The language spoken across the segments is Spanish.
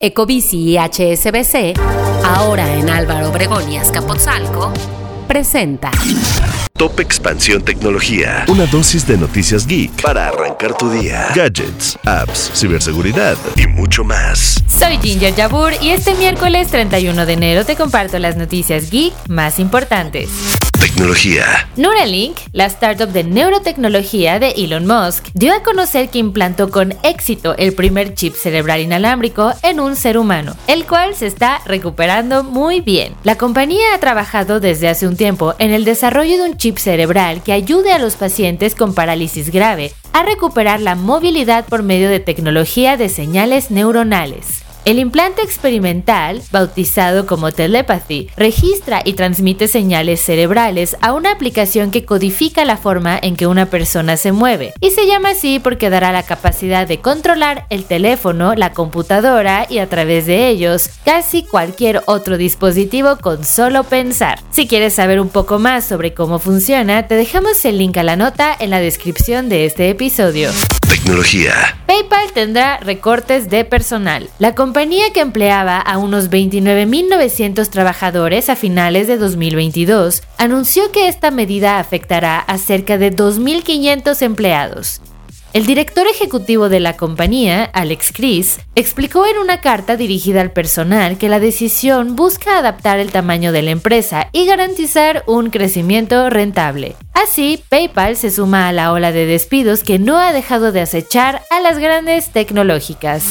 Ecobici y HSBC, ahora en Álvaro Obregón y Azcapotzalco, presenta Top Expansión Tecnología. Una dosis de noticias geek para arrancar tu día. Gadgets, apps, ciberseguridad y mucho más. Soy Ginger Jabur y este miércoles 31 de enero te comparto las noticias geek más importantes. Tecnología. Neuralink, la startup de neurotecnología de Elon Musk, dio a conocer que implantó con éxito el primer chip cerebral inalámbrico en un ser humano, el cual se está recuperando muy bien. La compañía ha trabajado desde hace un tiempo en el desarrollo de un chip cerebral que ayude a los pacientes con parálisis grave a recuperar la movilidad por medio de tecnología de señales neuronales. El implante experimental, bautizado como Telepathy, registra y transmite señales cerebrales a una aplicación que codifica la forma en que una persona se mueve, y se llama así porque dará la capacidad de controlar el teléfono, la computadora y a través de ellos casi cualquier otro dispositivo con solo pensar. Si quieres saber un poco más sobre cómo funciona, te dejamos el link a la nota en la descripción de este episodio. Tecnología. PayPal tendrá recortes de personal. La compañía que empleaba a unos 29.900 trabajadores a finales de 2022 anunció que esta medida afectará a cerca de 2.500 empleados. El director ejecutivo de la compañía, Alex Chris, explicó en una carta dirigida al personal que la decisión busca adaptar el tamaño de la empresa y garantizar un crecimiento rentable. Así, PayPal se suma a la ola de despidos que no ha dejado de acechar a las grandes tecnológicas.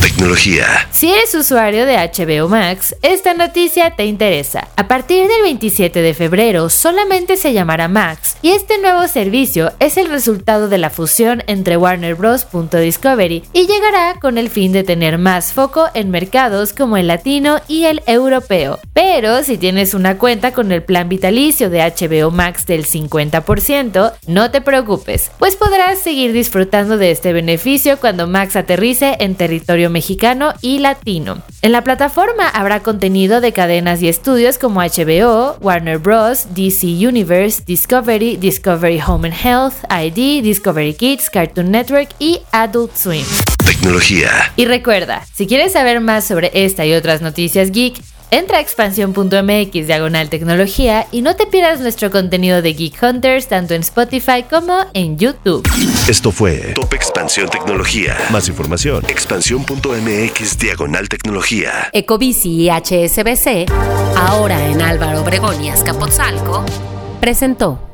Tecnología. Si eres usuario de HBO Max, esta noticia te interesa. A partir del 27 de febrero solamente se llamará Max y este nuevo servicio es el resultado de la fusión entre Warner Bros. Discovery y llegará con el fin de tener más foco en mercados como el latino y el europeo. Pero si tienes una cuenta con el plan vitalicio de HBO Max del 50%, no te preocupes, pues podrás seguir disfrutando de este beneficio cuando Max aterrice en territorio mexicano y latino. En la plataforma habrá contenido de cadenas y estudios como HBO, Warner Bros., DC Universe, Discovery, Discovery Home and Health, ID, Discovery Kids, Cartoon Network y Adult Swim. Tecnología. Y recuerda, si quieres saber más sobre esta y otras noticias geek, Entra a expansión.mx diagonal tecnología y no te pierdas nuestro contenido de Geek Hunters tanto en Spotify como en YouTube. Esto fue Top Expansión Tecnología. Más información. Expansión.mx diagonal tecnología. Ecobici y HSBC, ahora en Álvaro Obregón y Azcapotzalco, presentó.